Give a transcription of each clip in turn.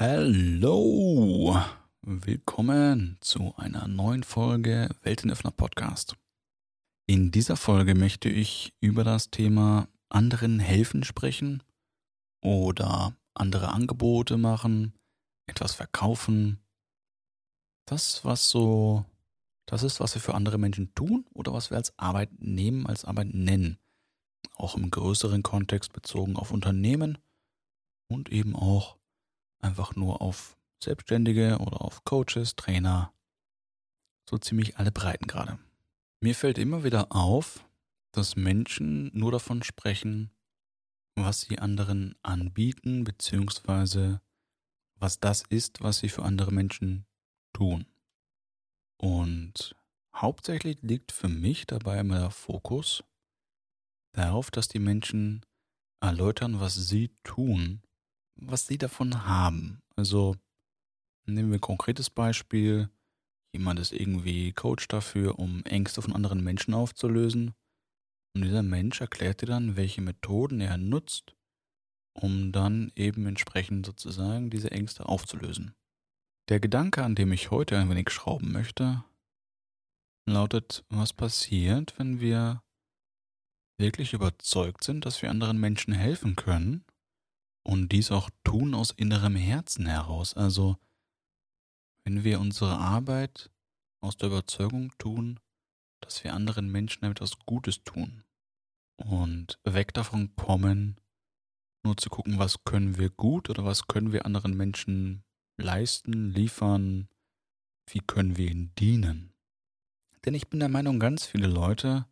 Hallo, willkommen zu einer neuen Folge Weltenöffner Podcast. In dieser Folge möchte ich über das Thema anderen helfen sprechen oder andere Angebote machen, etwas verkaufen. Das, was so, das ist, was wir für andere Menschen tun oder was wir als Arbeit nehmen, als Arbeit nennen. Auch im größeren Kontext bezogen auf Unternehmen und eben auch einfach nur auf Selbstständige oder auf Coaches, Trainer, so ziemlich alle Breiten gerade. Mir fällt immer wieder auf, dass Menschen nur davon sprechen, was sie anderen anbieten, beziehungsweise was das ist, was sie für andere Menschen tun. Und hauptsächlich liegt für mich dabei immer der Fokus darauf, dass die Menschen erläutern, was sie tun, was sie davon haben. Also nehmen wir ein konkretes Beispiel. Jemand ist irgendwie Coach dafür, um Ängste von anderen Menschen aufzulösen. Und dieser Mensch erklärt dir dann, welche Methoden er nutzt, um dann eben entsprechend sozusagen diese Ängste aufzulösen. Der Gedanke, an dem ich heute ein wenig schrauben möchte, lautet, was passiert, wenn wir wirklich überzeugt sind, dass wir anderen Menschen helfen können und dies auch tun aus innerem Herzen heraus. Also wenn wir unsere Arbeit aus der Überzeugung tun, dass wir anderen Menschen etwas Gutes tun und weg davon kommen, nur zu gucken, was können wir gut oder was können wir anderen Menschen leisten, liefern, wie können wir ihnen dienen. Denn ich bin der Meinung, ganz viele Leute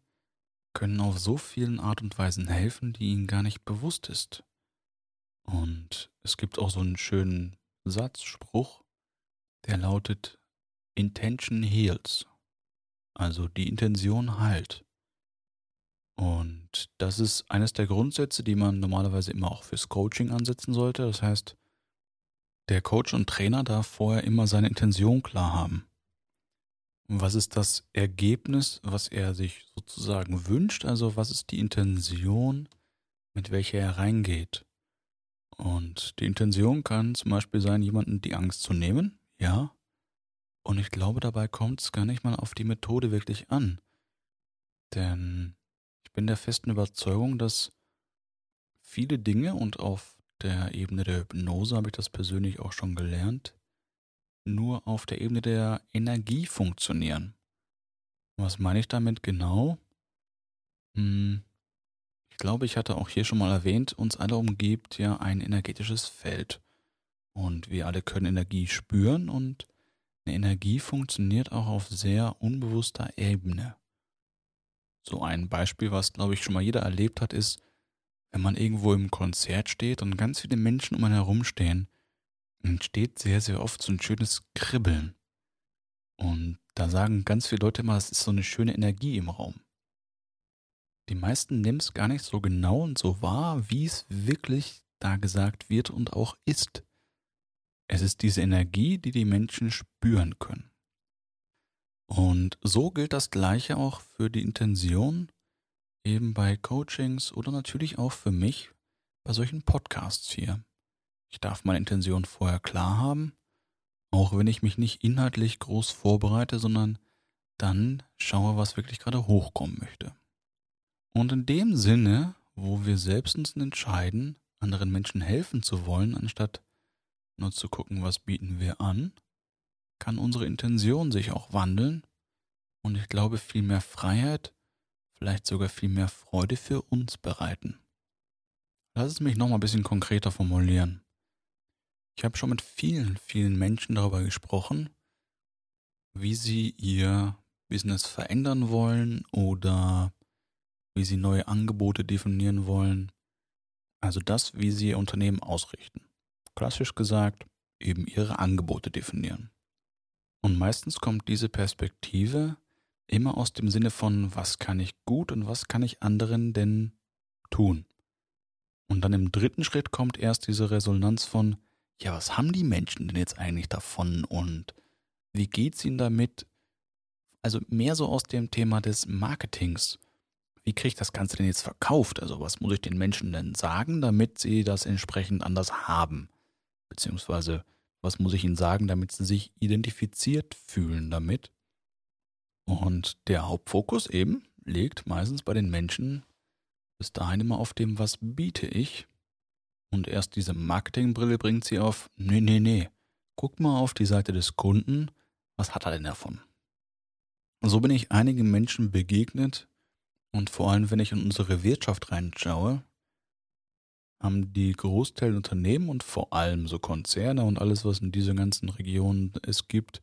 können auf so vielen Art und Weisen helfen, die ihnen gar nicht bewusst ist. Es gibt auch so einen schönen Satzspruch, der lautet Intention heals. Also die Intention heilt. Und das ist eines der Grundsätze, die man normalerweise immer auch fürs Coaching ansetzen sollte. Das heißt, der Coach und Trainer darf vorher immer seine Intention klar haben. Was ist das Ergebnis, was er sich sozusagen wünscht? Also was ist die Intention, mit welcher er reingeht? Und die Intention kann zum Beispiel sein, jemanden die Angst zu nehmen, ja. Und ich glaube, dabei kommt es gar nicht mal auf die Methode wirklich an. Denn ich bin der festen Überzeugung, dass viele Dinge und auf der Ebene der Hypnose habe ich das persönlich auch schon gelernt, nur auf der Ebene der Energie funktionieren. Was meine ich damit genau? Hm, ich glaube, ich hatte auch hier schon mal erwähnt, uns alle umgibt ja ein energetisches Feld. Und wir alle können Energie spüren und eine Energie funktioniert auch auf sehr unbewusster Ebene. So ein Beispiel, was glaube ich schon mal jeder erlebt hat, ist, wenn man irgendwo im Konzert steht und ganz viele Menschen um einen herum stehen, entsteht sehr, sehr oft so ein schönes Kribbeln. Und da sagen ganz viele Leute immer, es ist so eine schöne Energie im Raum. Die meisten nehmen es gar nicht so genau und so wahr, wie es wirklich da gesagt wird und auch ist. Es ist diese Energie, die die Menschen spüren können. Und so gilt das Gleiche auch für die Intention, eben bei Coachings oder natürlich auch für mich bei solchen Podcasts hier. Ich darf meine Intention vorher klar haben, auch wenn ich mich nicht inhaltlich groß vorbereite, sondern dann schaue, was wirklich gerade hochkommen möchte. Und in dem Sinne, wo wir selbst uns entscheiden, anderen Menschen helfen zu wollen, anstatt nur zu gucken, was bieten wir an, kann unsere Intention sich auch wandeln und ich glaube viel mehr Freiheit, vielleicht sogar viel mehr Freude für uns bereiten. Lass es mich nochmal ein bisschen konkreter formulieren. Ich habe schon mit vielen, vielen Menschen darüber gesprochen, wie sie ihr Business verändern wollen oder wie sie neue Angebote definieren wollen. Also das, wie sie ihr Unternehmen ausrichten. Klassisch gesagt, eben ihre Angebote definieren. Und meistens kommt diese Perspektive immer aus dem Sinne von, was kann ich gut und was kann ich anderen denn tun? Und dann im dritten Schritt kommt erst diese Resonanz von, ja, was haben die Menschen denn jetzt eigentlich davon und wie geht's ihnen damit? Also mehr so aus dem Thema des Marketings wie kriege ich das Ganze denn jetzt verkauft? Also was muss ich den Menschen denn sagen, damit sie das entsprechend anders haben? beziehungsweise was muss ich ihnen sagen, damit sie sich identifiziert fühlen damit. Und der Hauptfokus eben liegt meistens bei den Menschen bis dahin immer auf dem, was biete ich. Und erst diese Marketingbrille bringt sie auf, nee, nee, nee, guck mal auf die Seite des Kunden, was hat er denn davon? So bin ich einigen Menschen begegnet und vor allem, wenn ich in unsere Wirtschaft reinschaue, haben die Großteil Unternehmen und vor allem so Konzerne und alles, was in dieser ganzen Region es gibt,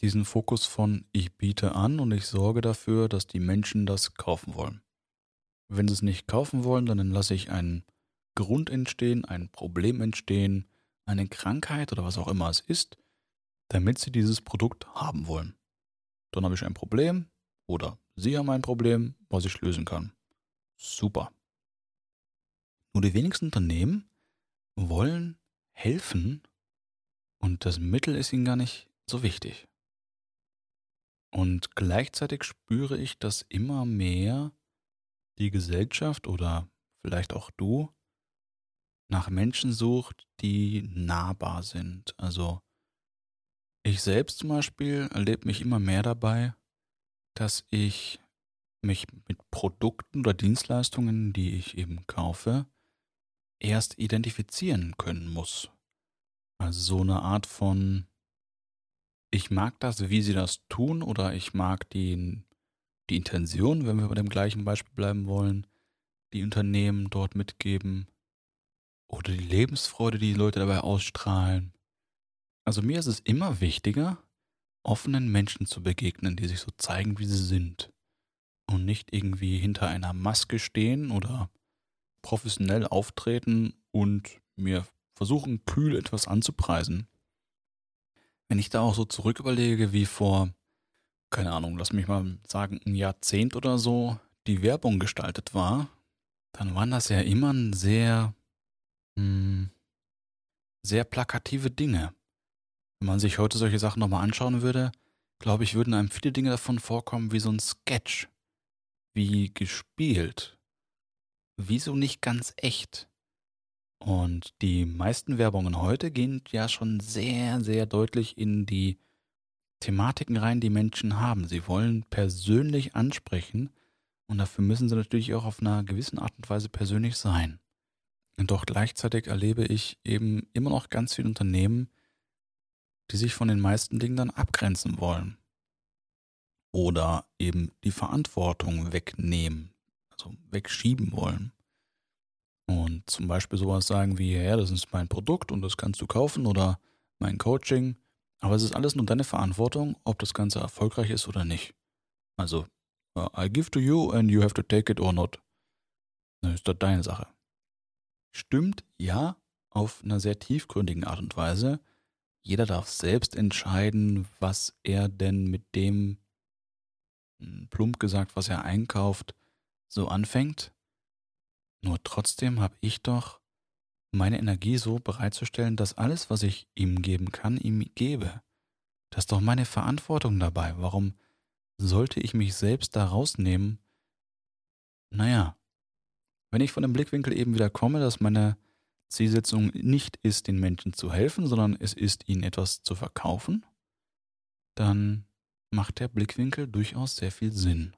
diesen Fokus von ich biete an und ich sorge dafür, dass die Menschen das kaufen wollen. Wenn sie es nicht kaufen wollen, dann lasse ich einen Grund entstehen, ein Problem entstehen, eine Krankheit oder was auch immer es ist, damit sie dieses Produkt haben wollen. Dann habe ich ein Problem oder sie haben ein Problem, was ich lösen kann. Super. Nur die wenigsten Unternehmen wollen helfen und das Mittel ist ihnen gar nicht so wichtig. Und gleichzeitig spüre ich, dass immer mehr die Gesellschaft oder vielleicht auch du nach Menschen sucht, die nahbar sind. Also ich selbst zum Beispiel erlebe mich immer mehr dabei, dass ich mich mit Produkten oder Dienstleistungen, die ich eben kaufe, erst identifizieren können muss. Also so eine Art von, ich mag das, wie sie das tun, oder ich mag die, die Intention, wenn wir bei dem gleichen Beispiel bleiben wollen, die Unternehmen dort mitgeben, oder die Lebensfreude, die die Leute dabei ausstrahlen. Also mir ist es immer wichtiger, offenen Menschen zu begegnen, die sich so zeigen, wie sie sind. Und nicht irgendwie hinter einer Maske stehen oder professionell auftreten und mir versuchen, kühl etwas anzupreisen. Wenn ich da auch so zurück überlege, wie vor, keine Ahnung, lass mich mal sagen, ein Jahrzehnt oder so die Werbung gestaltet war, dann waren das ja immer sehr, mh, hm, sehr plakative Dinge. Wenn man sich heute solche Sachen nochmal anschauen würde, glaube ich, würden einem viele Dinge davon vorkommen wie so ein Sketch, wie gespielt, wieso nicht ganz echt? Und die meisten Werbungen heute gehen ja schon sehr, sehr deutlich in die Thematiken rein, die Menschen haben. Sie wollen persönlich ansprechen und dafür müssen sie natürlich auch auf einer gewissen Art und Weise persönlich sein. Und doch gleichzeitig erlebe ich eben immer noch ganz viele Unternehmen, die sich von den meisten Dingen dann abgrenzen wollen. Oder eben die Verantwortung wegnehmen also wegschieben wollen. Und zum Beispiel sowas sagen wie, ja, das ist mein Produkt und das kannst du kaufen oder mein Coaching. Aber es ist alles nur deine Verantwortung, ob das Ganze erfolgreich ist oder nicht. Also, uh, I give to you and you have to take it or not. Das ist doch deine Sache. Stimmt, ja, auf einer sehr tiefgründigen Art und Weise. Jeder darf selbst entscheiden, was er denn mit dem, hm, plump gesagt, was er einkauft, so anfängt. Nur trotzdem habe ich doch meine Energie so bereitzustellen, dass alles, was ich ihm geben kann, ihm gebe. Das ist doch meine Verantwortung dabei. Warum sollte ich mich selbst da rausnehmen? Naja, wenn ich von dem Blickwinkel eben wieder komme, dass meine Zielsetzung nicht ist, den Menschen zu helfen, sondern es ist, ihnen etwas zu verkaufen, dann macht der Blickwinkel durchaus sehr viel Sinn.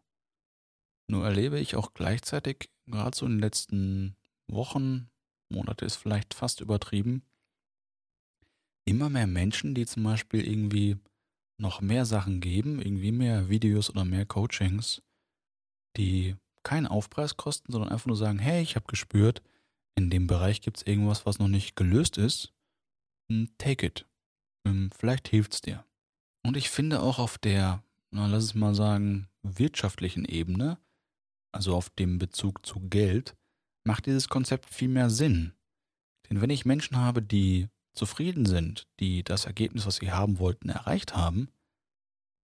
Nur erlebe ich auch gleichzeitig, gerade so in den letzten Wochen, Monate ist vielleicht fast übertrieben, immer mehr Menschen, die zum Beispiel irgendwie noch mehr Sachen geben, irgendwie mehr Videos oder mehr Coachings, die keinen Aufpreis kosten, sondern einfach nur sagen, hey, ich habe gespürt, in dem Bereich gibt es irgendwas, was noch nicht gelöst ist. Hm, take it. Hm, vielleicht hilft es dir. Und ich finde auch auf der, na, lass es mal sagen, wirtschaftlichen Ebene, also auf dem Bezug zu Geld, macht dieses Konzept viel mehr Sinn. Denn wenn ich Menschen habe, die zufrieden sind, die das Ergebnis, was sie haben wollten, erreicht haben,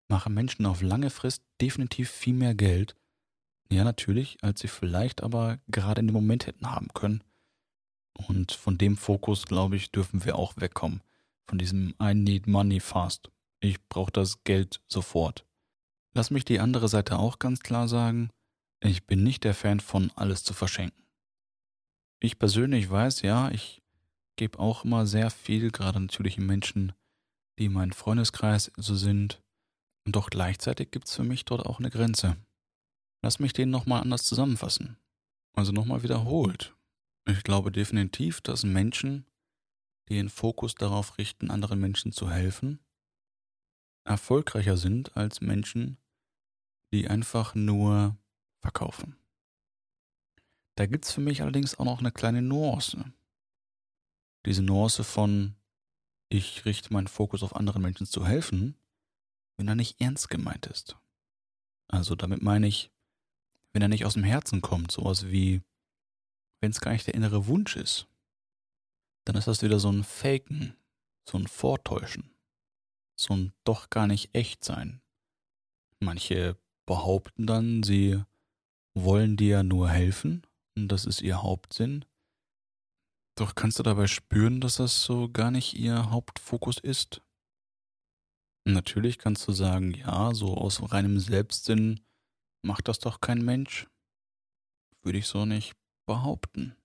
machen Menschen auf lange Frist definitiv viel mehr Geld. Ja, natürlich, als sie vielleicht aber gerade in dem Moment hätten haben können. Und von dem Fokus, glaube ich, dürfen wir auch wegkommen. Von diesem I need money fast. Ich brauche das Geld sofort. Lass mich die andere Seite auch ganz klar sagen. Ich bin nicht der Fan von alles zu verschenken. Ich persönlich weiß, ja, ich gebe auch immer sehr viel, gerade natürlich Menschen, die in meinem Freundeskreis so sind. Und doch gleichzeitig gibt es für mich dort auch eine Grenze. Lass mich den nochmal anders zusammenfassen. Also nochmal wiederholt. Ich glaube definitiv, dass Menschen, die den Fokus darauf richten, anderen Menschen zu helfen, erfolgreicher sind als Menschen, die einfach nur verkaufen. Da gibt es für mich allerdings auch noch eine kleine Nuance. Diese Nuance von, ich richte meinen Fokus auf anderen Menschen zu helfen, wenn er nicht ernst gemeint ist. Also damit meine ich, wenn er nicht aus dem Herzen kommt, sowas wie, wenn es gar nicht der innere Wunsch ist, dann ist das wieder so ein Faken, so ein Vortäuschen, so ein doch gar nicht echt sein. Manche behaupten dann, sie wollen dir nur helfen und das ist ihr Hauptsinn. Doch kannst du dabei spüren, dass das so gar nicht ihr Hauptfokus ist? Natürlich kannst du sagen, ja, so aus reinem Selbstsinn macht das doch kein Mensch. Würde ich so nicht behaupten.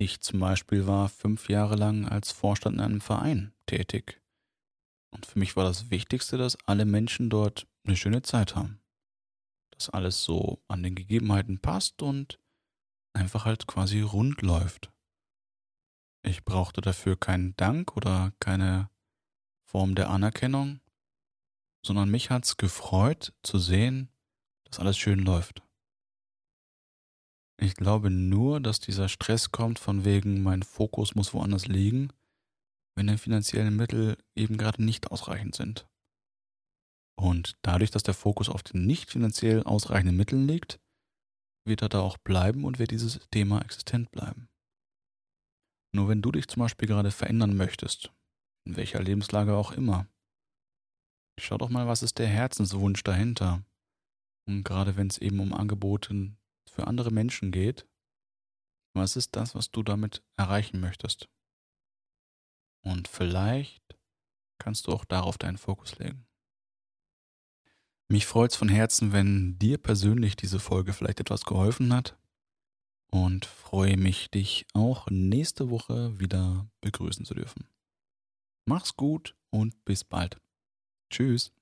Ich zum Beispiel war fünf Jahre lang als Vorstand in einem Verein tätig. Und für mich war das Wichtigste, dass alle Menschen dort eine schöne Zeit haben. Dass alles so an den Gegebenheiten passt und einfach halt quasi rund läuft. Ich brauchte dafür keinen Dank oder keine Form der Anerkennung, sondern mich hat's gefreut zu sehen, dass alles schön läuft. Ich glaube nur, dass dieser Stress kommt von wegen, mein Fokus muss woanders liegen, wenn die finanziellen Mittel eben gerade nicht ausreichend sind. Und dadurch, dass der Fokus auf den nicht finanziell ausreichenden Mitteln liegt, wird er da auch bleiben und wird dieses Thema existent bleiben. Nur wenn du dich zum Beispiel gerade verändern möchtest, in welcher Lebenslage auch immer, schau doch mal, was ist der Herzenswunsch dahinter. Und gerade wenn es eben um Angebote für andere Menschen geht, was ist das, was du damit erreichen möchtest? Und vielleicht kannst du auch darauf deinen Fokus legen. Mich freut es von Herzen, wenn dir persönlich diese Folge vielleicht etwas geholfen hat und freue mich, dich auch nächste Woche wieder begrüßen zu dürfen. Mach's gut und bis bald. Tschüss.